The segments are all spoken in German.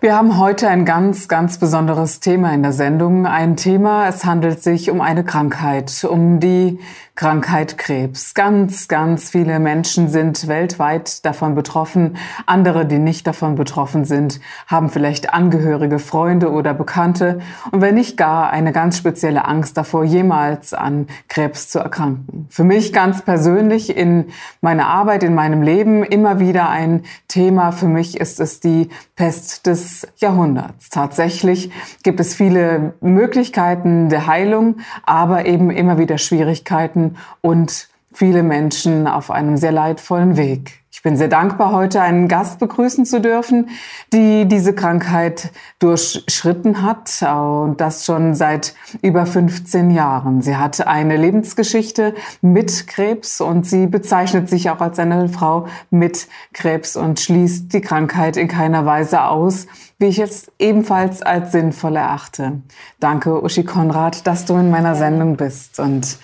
Wir haben heute ein ganz, ganz besonderes Thema in der Sendung. Ein Thema, es handelt sich um eine Krankheit, um die Krankheit Krebs. Ganz, ganz viele Menschen sind weltweit davon betroffen. Andere, die nicht davon betroffen sind, haben vielleicht Angehörige, Freunde oder Bekannte und wenn nicht gar eine ganz spezielle Angst davor, jemals an Krebs zu erkranken. Für mich ganz persönlich in meiner Arbeit, in meinem Leben immer wieder ein Thema. Für mich ist es die Pest des Jahrhunderts. Tatsächlich gibt es viele Möglichkeiten der Heilung, aber eben immer wieder Schwierigkeiten, und viele Menschen auf einem sehr leidvollen Weg. Ich bin sehr dankbar, heute einen Gast begrüßen zu dürfen, die diese Krankheit durchschritten hat und das schon seit über 15 Jahren. Sie hat eine Lebensgeschichte mit Krebs und sie bezeichnet sich auch als eine Frau mit Krebs und schließt die Krankheit in keiner Weise aus, wie ich es ebenfalls als sinnvoll erachte. Danke, Uschi Konrad, dass du in meiner Sendung bist und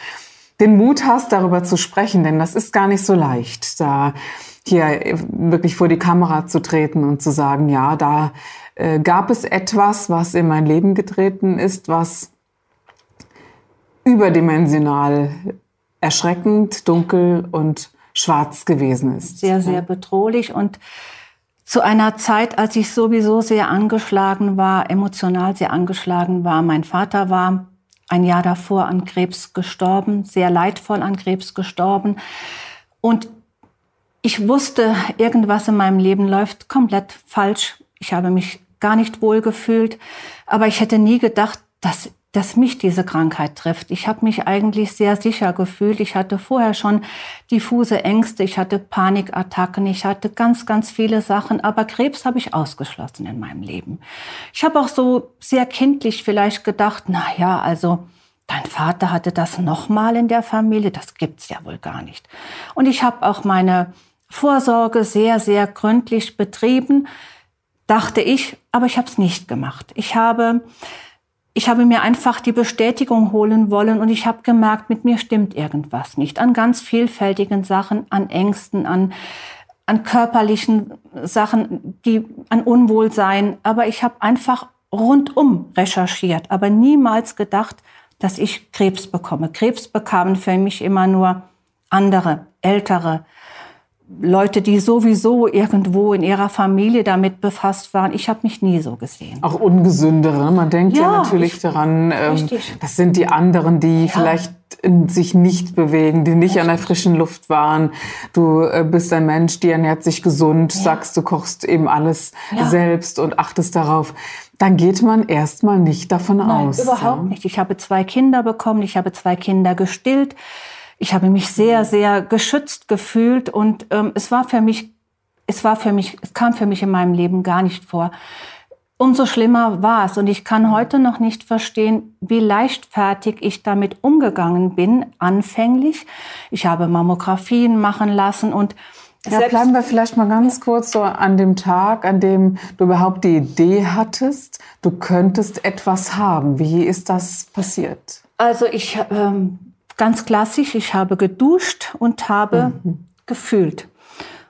den Mut hast, darüber zu sprechen, denn das ist gar nicht so leicht, da hier wirklich vor die Kamera zu treten und zu sagen, ja, da äh, gab es etwas, was in mein Leben getreten ist, was überdimensional erschreckend, dunkel und schwarz gewesen ist. Sehr, sehr bedrohlich und zu einer Zeit, als ich sowieso sehr angeschlagen war, emotional sehr angeschlagen war. Mein Vater war ein Jahr davor an Krebs gestorben, sehr leidvoll an Krebs gestorben. Und ich wusste, irgendwas in meinem Leben läuft komplett falsch. Ich habe mich gar nicht wohl gefühlt, aber ich hätte nie gedacht, dass dass mich diese Krankheit trifft. Ich habe mich eigentlich sehr sicher gefühlt. Ich hatte vorher schon diffuse Ängste, ich hatte Panikattacken, ich hatte ganz, ganz viele Sachen, aber Krebs habe ich ausgeschlossen in meinem Leben. Ich habe auch so sehr kindlich vielleicht gedacht, na ja, also dein Vater hatte das nochmal in der Familie, das gibt's ja wohl gar nicht. Und ich habe auch meine Vorsorge sehr, sehr gründlich betrieben, dachte ich, aber ich habe es nicht gemacht. Ich habe ich habe mir einfach die Bestätigung holen wollen und ich habe gemerkt, mit mir stimmt irgendwas nicht. An ganz vielfältigen Sachen, an Ängsten, an, an körperlichen Sachen, die an Unwohlsein. Aber ich habe einfach rundum recherchiert, aber niemals gedacht, dass ich Krebs bekomme. Krebs bekamen für mich immer nur andere, ältere, Leute, die sowieso irgendwo in ihrer Familie damit befasst waren. Ich habe mich nie so gesehen. Auch ungesündere. Man denkt ja, ja natürlich ich, daran, ähm, das sind die anderen, die ja. vielleicht sich nicht bewegen, die nicht richtig. an der frischen Luft waren. Du äh, bist ein Mensch, die ernährt sich gesund, ja. sagst, du kochst eben alles selbst und achtest darauf. Dann geht man erstmal nicht davon Nein, aus. Überhaupt nicht. Ich habe zwei Kinder bekommen, ich habe zwei Kinder gestillt ich habe mich sehr, mhm. sehr geschützt gefühlt und ähm, es war für mich, es war für mich, es kam für mich in meinem Leben gar nicht vor. Umso schlimmer war es und ich kann heute noch nicht verstehen, wie leichtfertig ich damit umgegangen bin, anfänglich. Ich habe Mammografien machen lassen und ja, bleiben wir vielleicht mal ganz kurz so an dem Tag, an dem du überhaupt die Idee hattest, du könntest etwas haben. Wie ist das passiert? Also ich ähm, ganz klassisch, ich habe geduscht und habe mhm. gefühlt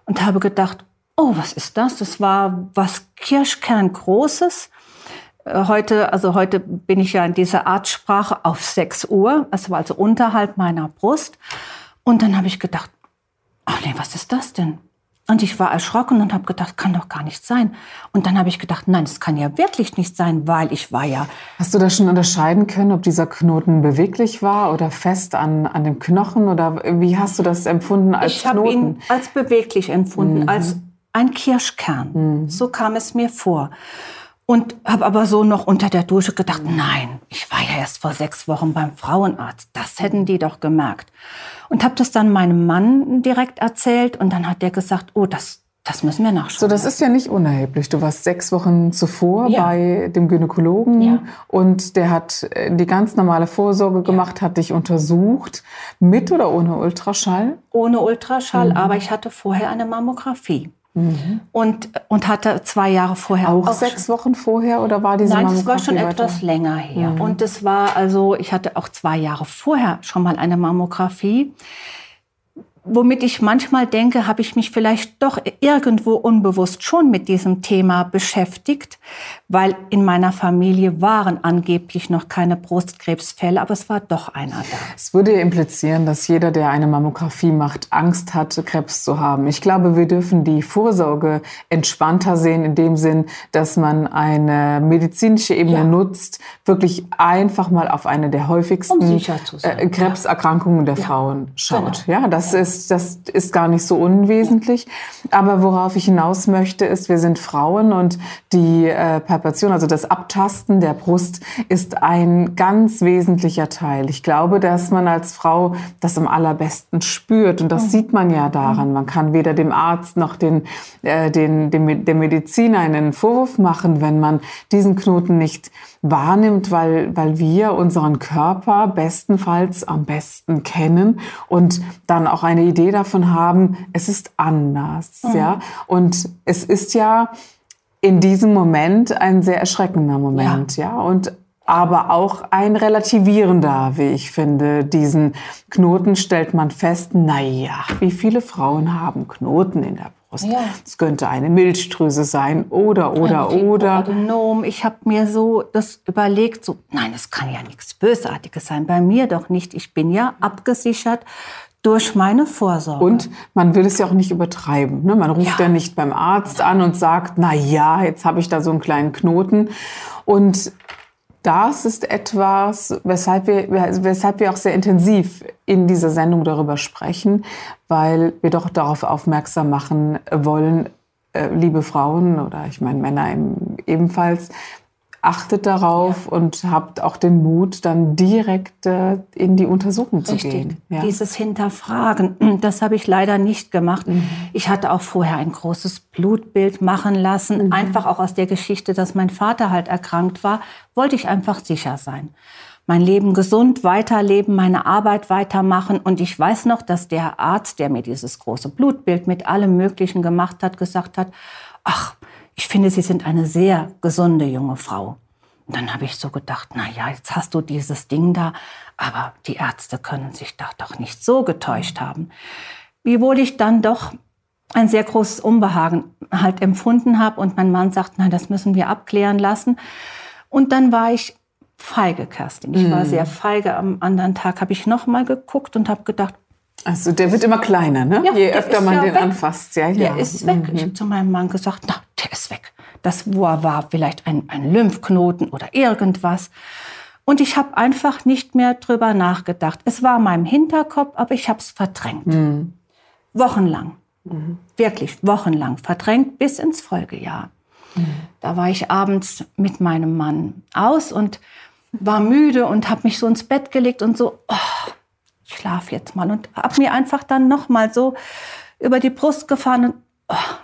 und habe gedacht, oh, was ist das? Das war was Kirschkerngroßes. Äh, heute, also heute bin ich ja in dieser Artsprache auf 6 Uhr. War also unterhalb meiner Brust. Und dann habe ich gedacht, ach nee, was ist das denn? Und ich war erschrocken und habe gedacht, kann doch gar nicht sein. Und dann habe ich gedacht, nein, es kann ja wirklich nicht sein, weil ich war ja. Hast du das schon unterscheiden können, ob dieser Knoten beweglich war oder fest an, an dem Knochen? Oder wie hast du das empfunden als ich Knoten? Ich habe ihn als beweglich empfunden, mhm. als ein Kirschkern. Mhm. So kam es mir vor. Und habe aber so noch unter der Dusche gedacht, nein, ich war ja erst vor sechs Wochen beim Frauenarzt. Das hätten die doch gemerkt. Und habe das dann meinem Mann direkt erzählt und dann hat der gesagt, oh, das, Das müssen wir nachschauen. So, das ist ja nicht unerheblich. Du warst sechs Wochen zuvor ja. bei dem Gynäkologen ja. und der hat äh, die ganz normale Vorsorge gemacht, ja. hat dich untersucht. Mit oder ohne Ultraschall? Ohne Ultraschall, mhm. aber ich hatte vorher eine Mammographie. Mhm. Und, und hatte zwei Jahre vorher auch, auch sechs Wochen vorher oder war diese Nein, das war schon weiter? etwas länger her. Mhm. Und es war also, ich hatte auch zwei Jahre vorher schon mal eine Mammographie womit ich manchmal denke, habe ich mich vielleicht doch irgendwo unbewusst schon mit diesem Thema beschäftigt, weil in meiner Familie waren angeblich noch keine Brustkrebsfälle, aber es war doch einer da. Es würde implizieren, dass jeder, der eine Mammographie macht, Angst hat, Krebs zu haben. Ich glaube, wir dürfen die Vorsorge entspannter sehen, in dem Sinn, dass man eine medizinische Ebene ja. nutzt, wirklich einfach mal auf eine der häufigsten um äh, Krebserkrankungen der ja. Frauen schaut. Genau. Ja, das ist ist, das ist gar nicht so unwesentlich. Aber worauf ich hinaus möchte, ist, wir sind Frauen und die äh, Palpation, also das Abtasten der Brust, ist ein ganz wesentlicher Teil. Ich glaube, dass man als Frau das am allerbesten spürt und das mhm. sieht man ja daran. Man kann weder dem Arzt noch den, äh, den, dem, der Mediziner einen Vorwurf machen, wenn man diesen Knoten nicht wahrnimmt, weil, weil wir unseren Körper bestenfalls am besten kennen und dann auch eine Idee davon haben, es ist anders, mhm. ja. Und es ist ja in diesem Moment ein sehr erschreckender Moment, ja. ja? Und aber auch ein relativierender, wie ich finde. Diesen Knoten stellt man fest, na ja, wie viele Frauen haben Knoten in der Brust? Ja. Es könnte eine Milchdrüse sein oder, oder, ein oder. Adenom. Ich habe mir so das überlegt, so, nein, es kann ja nichts Bösartiges sein. Bei mir doch nicht. Ich bin ja abgesichert durch meine Vorsorge. Und man will es ja auch nicht übertreiben. Ne? Man ruft ja. ja nicht beim Arzt an und sagt, na ja, jetzt habe ich da so einen kleinen Knoten. Und das ist etwas, weshalb wir, weshalb wir auch sehr intensiv in dieser Sendung darüber sprechen, weil wir doch darauf aufmerksam machen wollen, äh, liebe Frauen oder ich meine Männer ebenfalls, achtet darauf ja. und habt auch den Mut, dann direkt äh, in die Untersuchung Richtig. zu gehen. Ja. Dieses Hinterfragen, das habe ich leider nicht gemacht. Mhm. Ich hatte auch vorher ein großes Blutbild machen lassen, mhm. einfach auch aus der Geschichte, dass mein Vater halt erkrankt war, wollte ich einfach sicher sein. Mein Leben gesund weiterleben, meine Arbeit weitermachen. Und ich weiß noch, dass der Arzt, der mir dieses große Blutbild mit allem Möglichen gemacht hat, gesagt hat, ach, ich finde, Sie sind eine sehr gesunde junge Frau. Und dann habe ich so gedacht, na ja, jetzt hast du dieses Ding da, aber die Ärzte können sich da doch nicht so getäuscht haben. Wiewohl ich dann doch ein sehr großes Unbehagen halt empfunden habe und mein Mann sagt, nein, das müssen wir abklären lassen. Und dann war ich feige, Kerstin. Ich war mm. sehr feige. Am anderen Tag habe ich noch mal geguckt und habe gedacht, also der wird immer kleiner, ne? Ja, Je öfter man ja den weg. anfasst. Ja, ja. Der ist weg. Mhm. Ich habe zu meinem Mann gesagt, na, der ist weg. Das war vielleicht ein, ein Lymphknoten oder irgendwas. Und ich habe einfach nicht mehr drüber nachgedacht. Es war in meinem Hinterkopf, aber ich habe es verdrängt. Mhm. Wochenlang. Mhm. Wirklich wochenlang verdrängt bis ins Folgejahr. Mhm. Da war ich abends mit meinem Mann aus und war müde und habe mich so ins Bett gelegt und so, oh, ich schlafe jetzt mal. Und habe mir einfach dann noch mal so über die Brust gefahren und oh,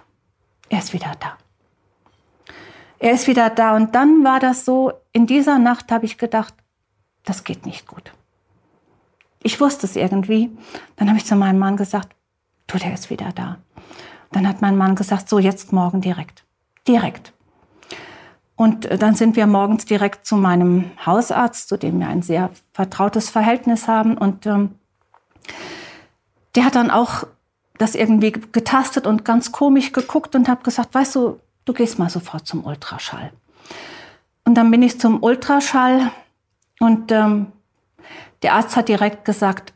er ist wieder da. Er ist wieder da. Und dann war das so, in dieser Nacht habe ich gedacht, das geht nicht gut. Ich wusste es irgendwie. Dann habe ich zu meinem Mann gesagt, du, der ist wieder da. Dann hat mein Mann gesagt, so jetzt morgen direkt. Direkt. Und äh, dann sind wir morgens direkt zu meinem Hausarzt, zu dem wir ein sehr vertrautes Verhältnis haben. Und ähm, der hat dann auch das irgendwie getastet und ganz komisch geguckt und hat gesagt, weißt du, du gehst mal sofort zum Ultraschall. Und dann bin ich zum Ultraschall und ähm, der Arzt hat direkt gesagt,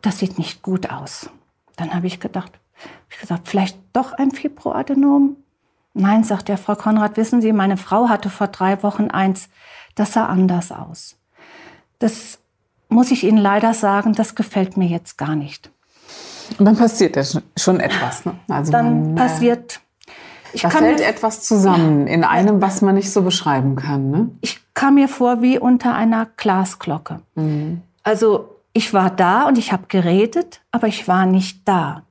das sieht nicht gut aus. Dann habe ich gedacht, hab ich gesagt, vielleicht doch ein Fibroadenom? Nein, sagt der Frau Konrad, wissen Sie, meine Frau hatte vor drei Wochen eins, das sah anders aus. Das muss ich Ihnen leider sagen, das gefällt mir jetzt gar nicht. Und dann passiert ja schon etwas. Ne? Also dann man, äh, passiert. Ich da fällt mir, etwas zusammen in einem, was man nicht so beschreiben kann. Ne? Ich kam mir vor wie unter einer Glasglocke. Mhm. Also ich war da und ich habe geredet, aber ich war nicht da.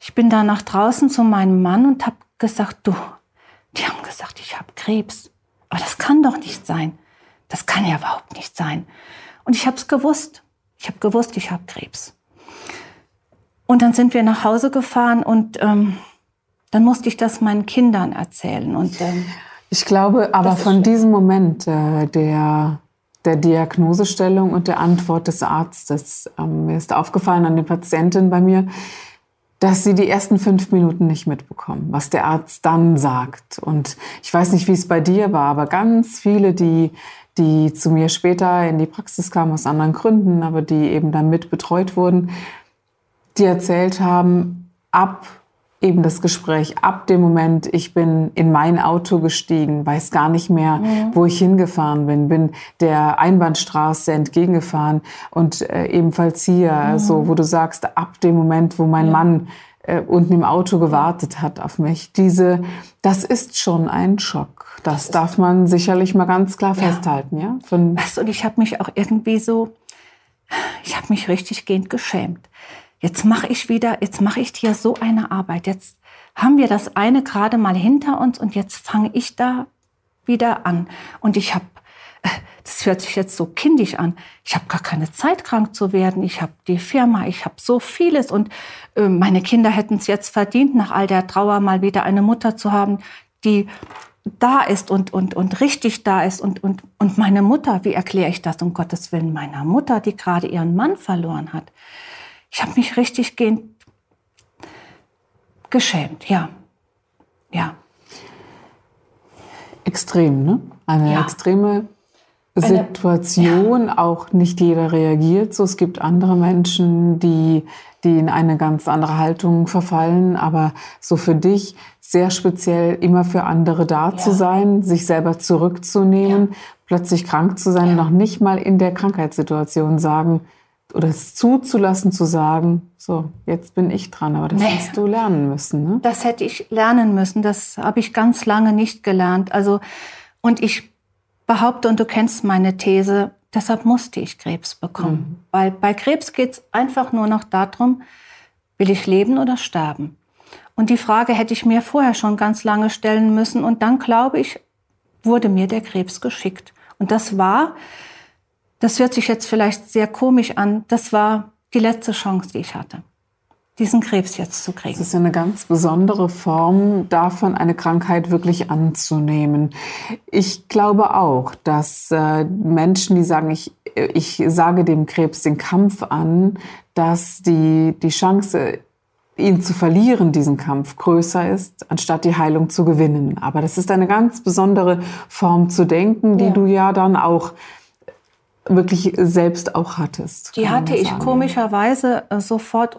ich bin da nach draußen zu meinem Mann und habe gesagt, du, die haben gesagt, ich habe Krebs. Aber das kann doch nicht sein. Das kann ja überhaupt nicht sein. Und ich habe es gewusst. Ich habe gewusst, ich habe Krebs. Und dann sind wir nach Hause gefahren und ähm, dann musste ich das meinen Kindern erzählen. Und, ähm, ich glaube aber von diesem Moment äh, der, der Diagnosestellung und der Antwort des Arztes, ähm, mir ist aufgefallen an den Patientinnen bei mir, dass sie die ersten fünf Minuten nicht mitbekommen, was der Arzt dann sagt. Und ich weiß nicht, wie es bei dir war, aber ganz viele, die, die zu mir später in die Praxis kamen aus anderen Gründen, aber die eben dann mit betreut wurden, die erzählt haben, ab eben das Gespräch, ab dem Moment, ich bin in mein Auto gestiegen, weiß gar nicht mehr, mhm. wo ich hingefahren bin, bin der Einbahnstraße entgegengefahren und äh, ebenfalls hier, mhm. so wo du sagst, ab dem Moment, wo mein ja. Mann äh, unten im Auto gewartet hat auf mich, diese, das ist schon ein Schock. Das, das darf man sicherlich mal ganz klar ja. festhalten, ja. Von weißt, und ich habe mich auch irgendwie so, ich habe mich richtig gehend geschämt jetzt mache ich wieder, jetzt mache ich dir so eine Arbeit. Jetzt haben wir das eine gerade mal hinter uns und jetzt fange ich da wieder an. Und ich habe, äh, das hört sich jetzt so kindisch an, ich habe gar keine Zeit, krank zu werden. Ich habe die Firma, ich habe so vieles und äh, meine Kinder hätten es jetzt verdient, nach all der Trauer mal wieder eine Mutter zu haben, die da ist und, und, und richtig da ist. Und, und, und meine Mutter, wie erkläre ich das um Gottes Willen meiner Mutter, die gerade ihren Mann verloren hat? Ich habe mich richtig geschämt, ja. Ja. Extrem, ne? Eine ja. extreme Situation, ja. auch nicht jeder reagiert so. Es gibt andere Menschen, die, die in eine ganz andere Haltung verfallen, aber so für dich sehr speziell immer für andere da ja. zu sein, sich selber zurückzunehmen, plötzlich krank zu sein, noch nicht mal in der Krankheitssituation sagen, oder es zuzulassen, zu sagen, so, jetzt bin ich dran, aber das nee. hast du lernen müssen. Ne? Das hätte ich lernen müssen, das habe ich ganz lange nicht gelernt. Also, und ich behaupte, und du kennst meine These, deshalb musste ich Krebs bekommen. Mhm. Weil bei Krebs geht es einfach nur noch darum, will ich leben oder sterben? Und die Frage hätte ich mir vorher schon ganz lange stellen müssen. Und dann, glaube ich, wurde mir der Krebs geschickt. Und das war das hört sich jetzt vielleicht sehr komisch an, das war die letzte Chance, die ich hatte, diesen Krebs jetzt zu kriegen. Das ist eine ganz besondere Form davon, eine Krankheit wirklich anzunehmen. Ich glaube auch, dass äh, Menschen, die sagen, ich, ich sage dem Krebs den Kampf an, dass die, die Chance, ihn zu verlieren, diesen Kampf, größer ist, anstatt die Heilung zu gewinnen. Aber das ist eine ganz besondere Form zu denken, die ja. du ja dann auch wirklich selbst auch hattest. Die hatte ich komischerweise äh, sofort.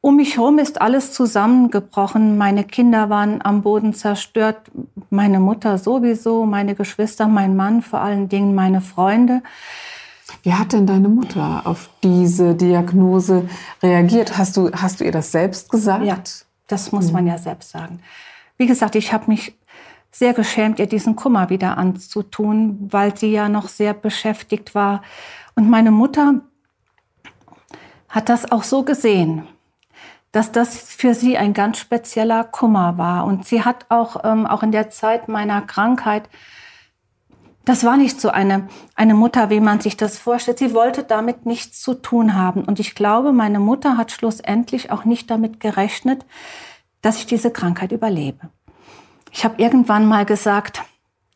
Um mich herum ist alles zusammengebrochen. Meine Kinder waren am Boden zerstört, meine Mutter sowieso, meine Geschwister, mein Mann, vor allen Dingen meine Freunde. Wie hat denn deine Mutter auf diese Diagnose reagiert? Hast du, hast du ihr das selbst gesagt? Ja, das muss man ja selbst sagen. Wie gesagt, ich habe mich sehr geschämt, ihr diesen Kummer wieder anzutun, weil sie ja noch sehr beschäftigt war. Und meine Mutter hat das auch so gesehen, dass das für sie ein ganz spezieller Kummer war. Und sie hat auch, ähm, auch in der Zeit meiner Krankheit, das war nicht so eine, eine Mutter, wie man sich das vorstellt. Sie wollte damit nichts zu tun haben. Und ich glaube, meine Mutter hat schlussendlich auch nicht damit gerechnet, dass ich diese Krankheit überlebe. Ich habe irgendwann mal gesagt,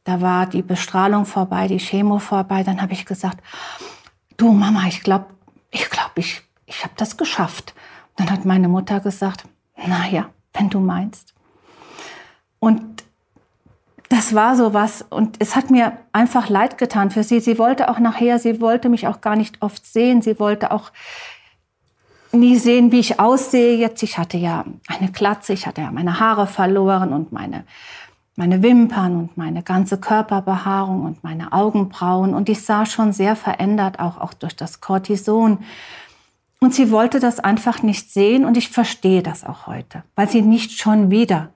da war die Bestrahlung vorbei, die Chemo vorbei, dann habe ich gesagt, du Mama, ich glaube, ich glaube, ich, ich habe das geschafft. Dann hat meine Mutter gesagt, naja, wenn du meinst. Und das war so was und es hat mir einfach leid getan für sie. Sie wollte auch nachher, sie wollte mich auch gar nicht oft sehen. Sie wollte auch nie sehen, wie ich aussehe jetzt. Ich hatte ja eine Glatze, ich hatte ja meine Haare verloren und meine, meine Wimpern und meine ganze Körperbehaarung und meine Augenbrauen. Und ich sah schon sehr verändert, auch, auch durch das Cortison. Und sie wollte das einfach nicht sehen und ich verstehe das auch heute, weil sie nicht schon wieder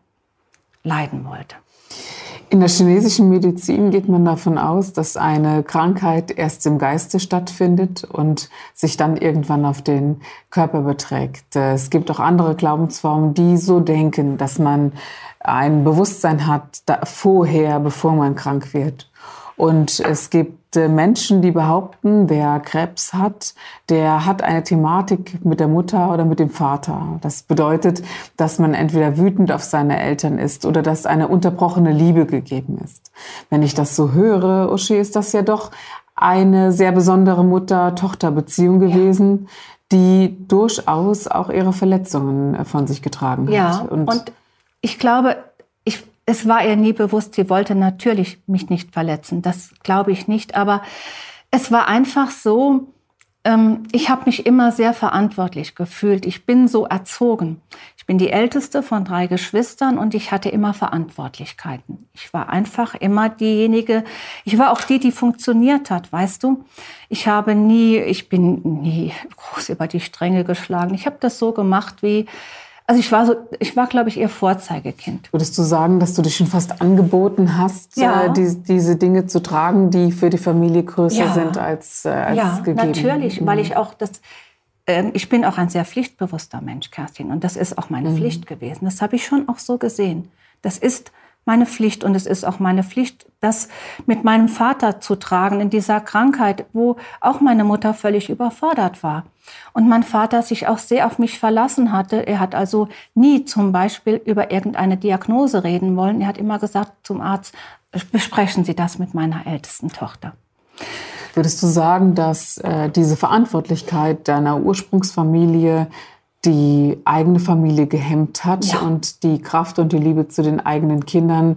leiden wollte. In der chinesischen Medizin geht man davon aus, dass eine Krankheit erst im Geiste stattfindet und sich dann irgendwann auf den Körper beträgt. Es gibt auch andere Glaubensformen, die so denken, dass man ein Bewusstsein hat vorher, bevor man krank wird. Und es gibt Menschen, die behaupten, wer Krebs hat, der hat eine Thematik mit der Mutter oder mit dem Vater. Das bedeutet, dass man entweder wütend auf seine Eltern ist oder dass eine unterbrochene Liebe gegeben ist. Wenn ich das so höre, Uschi, ist das ja doch eine sehr besondere Mutter-Tochter-Beziehung gewesen, ja. die durchaus auch ihre Verletzungen äh, von sich getragen hat. Ja, und, und ich glaube, es war ihr nie bewusst, sie wollte natürlich mich nicht verletzen. Das glaube ich nicht. Aber es war einfach so, ähm, ich habe mich immer sehr verantwortlich gefühlt. Ich bin so erzogen. Ich bin die älteste von drei Geschwistern und ich hatte immer Verantwortlichkeiten. Ich war einfach immer diejenige, ich war auch die, die funktioniert hat, weißt du? Ich habe nie, ich bin nie groß über die Stränge geschlagen. Ich habe das so gemacht, wie also ich war so, ich war, glaube ich, ihr Vorzeigekind. Würdest du sagen, dass du dich schon fast angeboten hast, ja. äh, die, diese Dinge zu tragen, die für die Familie größer ja. sind als, äh, als ja, gegeben? Ja, natürlich, mhm. weil ich auch das, äh, ich bin auch ein sehr pflichtbewusster Mensch, Kerstin, und das ist auch meine mhm. Pflicht gewesen. Das habe ich schon auch so gesehen. Das ist meine Pflicht und es ist auch meine Pflicht, das mit meinem Vater zu tragen in dieser Krankheit, wo auch meine Mutter völlig überfordert war. Und mein Vater sich auch sehr auf mich verlassen hatte. Er hat also nie zum Beispiel über irgendeine Diagnose reden wollen. Er hat immer gesagt zum Arzt, besprechen Sie das mit meiner ältesten Tochter. Würdest du sagen, dass äh, diese Verantwortlichkeit deiner Ursprungsfamilie die eigene Familie gehemmt hat ja. und die Kraft und die Liebe zu den eigenen Kindern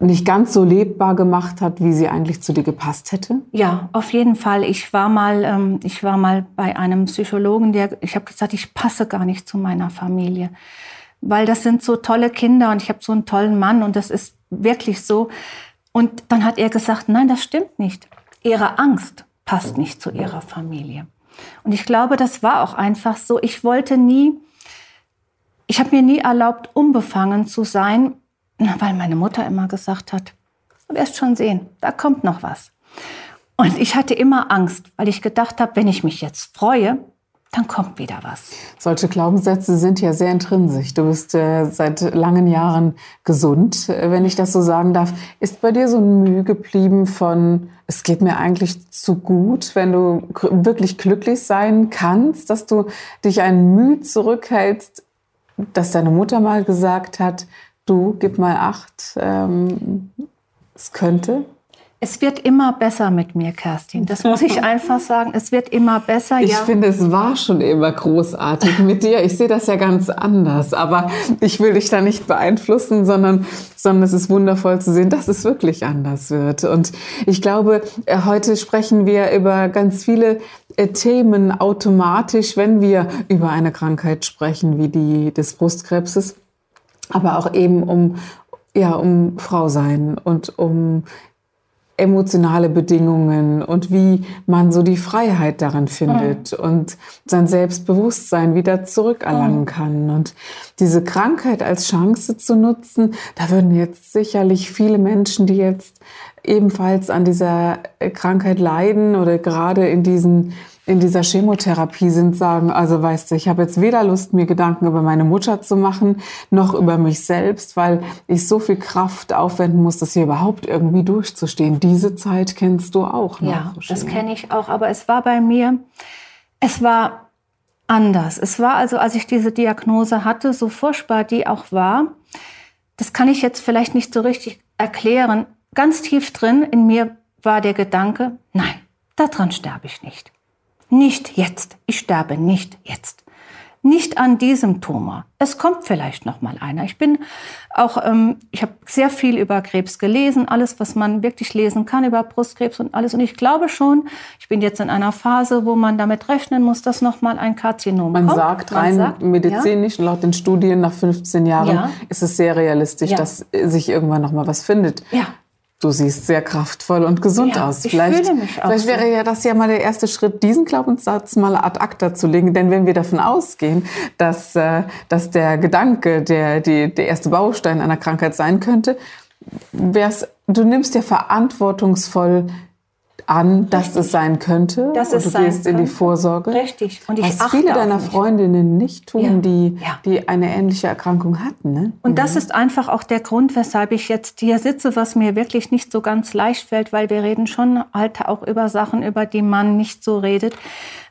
nicht ganz so lebbar gemacht hat, wie sie eigentlich zu dir gepasst hätte? Ja, auf jeden Fall. Ich war mal, ähm, ich war mal bei einem Psychologen, der, ich habe gesagt, ich passe gar nicht zu meiner Familie, weil das sind so tolle Kinder und ich habe so einen tollen Mann und das ist wirklich so. Und dann hat er gesagt, nein, das stimmt nicht. Ihre Angst passt nicht zu ihrer Familie. Und ich glaube, das war auch einfach so. Ich wollte nie, ich habe mir nie erlaubt, unbefangen zu sein, weil meine Mutter immer gesagt hat, du wirst schon sehen, da kommt noch was. Und ich hatte immer Angst, weil ich gedacht habe, wenn ich mich jetzt freue, dann kommt wieder was. Solche Glaubenssätze sind ja sehr intrinsisch. Du bist äh, seit langen Jahren gesund, äh, wenn ich das so sagen darf. Ist bei dir so ein Mühe geblieben von, es geht mir eigentlich zu gut, wenn du wirklich glücklich sein kannst, dass du dich ein Mühe zurückhältst, dass deine Mutter mal gesagt hat, du gib mal acht, ähm, es könnte? Es wird immer besser mit mir, Kerstin. Das muss ich einfach sagen. Es wird immer besser. Ich ja. finde, es war schon immer großartig mit dir. Ich sehe das ja ganz anders. Aber ich will dich da nicht beeinflussen, sondern, sondern es ist wundervoll zu sehen, dass es wirklich anders wird. Und ich glaube, äh, heute sprechen wir über ganz viele äh, Themen automatisch, wenn wir über eine Krankheit sprechen, wie die des Brustkrebses. Aber auch eben um, ja, um Frau sein und um emotionale Bedingungen und wie man so die Freiheit darin findet mhm. und sein Selbstbewusstsein wieder zurückerlangen mhm. kann. Und diese Krankheit als Chance zu nutzen, da würden jetzt sicherlich viele Menschen, die jetzt ebenfalls an dieser Krankheit leiden oder gerade in diesen in dieser Chemotherapie sind, sagen, also weißt du, ich habe jetzt weder Lust, mir Gedanken über meine Mutter zu machen, noch über mich selbst, weil ich so viel Kraft aufwenden muss, das hier überhaupt irgendwie durchzustehen. Diese Zeit kennst du auch noch. Ja, das kenne ich auch, aber es war bei mir, es war anders. Es war also, als ich diese Diagnose hatte, so furchtbar die auch war, das kann ich jetzt vielleicht nicht so richtig erklären. Ganz tief drin in mir war der Gedanke, nein, daran sterbe ich nicht. Nicht jetzt. Ich sterbe nicht jetzt. Nicht an diesem Tumor. Es kommt vielleicht noch mal einer. Ich bin auch, ähm, ich habe sehr viel über Krebs gelesen, alles, was man wirklich lesen kann über Brustkrebs und alles. Und ich glaube schon, ich bin jetzt in einer Phase, wo man damit rechnen muss, dass noch mal ein Karzinom man kommt. Sagt, man rein sagt medizinisch, ja. laut den Studien nach 15 Jahren, ja. ist es sehr realistisch, ja. dass sich irgendwann noch mal was findet. Ja. Du siehst sehr kraftvoll und gesund ja, aus. Vielleicht, vielleicht wäre ja das ja mal der erste Schritt, diesen Glaubenssatz mal ad acta zu legen. Denn wenn wir davon ausgehen, dass, äh, dass der Gedanke der, die, der erste Baustein einer Krankheit sein könnte, du nimmst ja verantwortungsvoll an, dass Richtig. es sein könnte. Dass und du gehst in die Vorsorge. Richtig. Und ich Was viele deiner. Freundinnen nicht tun, ja. Die, ja. die eine ähnliche Erkrankung hatten. Ne? Und mhm. das ist einfach auch der Grund, weshalb ich jetzt hier sitze, was mir wirklich nicht so ganz leicht fällt, weil wir reden schon halt auch über Sachen, über die man nicht so redet.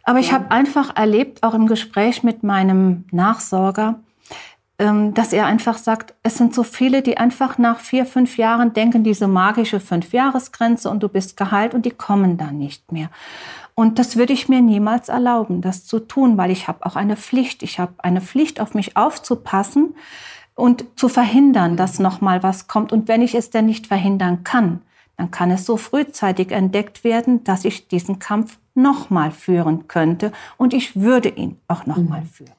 Aber ich habe einfach erlebt, auch im Gespräch mit meinem Nachsorger, dass er einfach sagt, es sind so viele, die einfach nach vier, fünf Jahren denken, diese magische Fünfjahresgrenze und du bist geheilt und die kommen dann nicht mehr. Und das würde ich mir niemals erlauben, das zu tun, weil ich habe auch eine Pflicht. Ich habe eine Pflicht, auf mich aufzupassen und zu verhindern, dass noch mal was kommt. Und wenn ich es denn nicht verhindern kann, dann kann es so frühzeitig entdeckt werden, dass ich diesen Kampf noch mal führen könnte und ich würde ihn auch noch mal mhm. führen.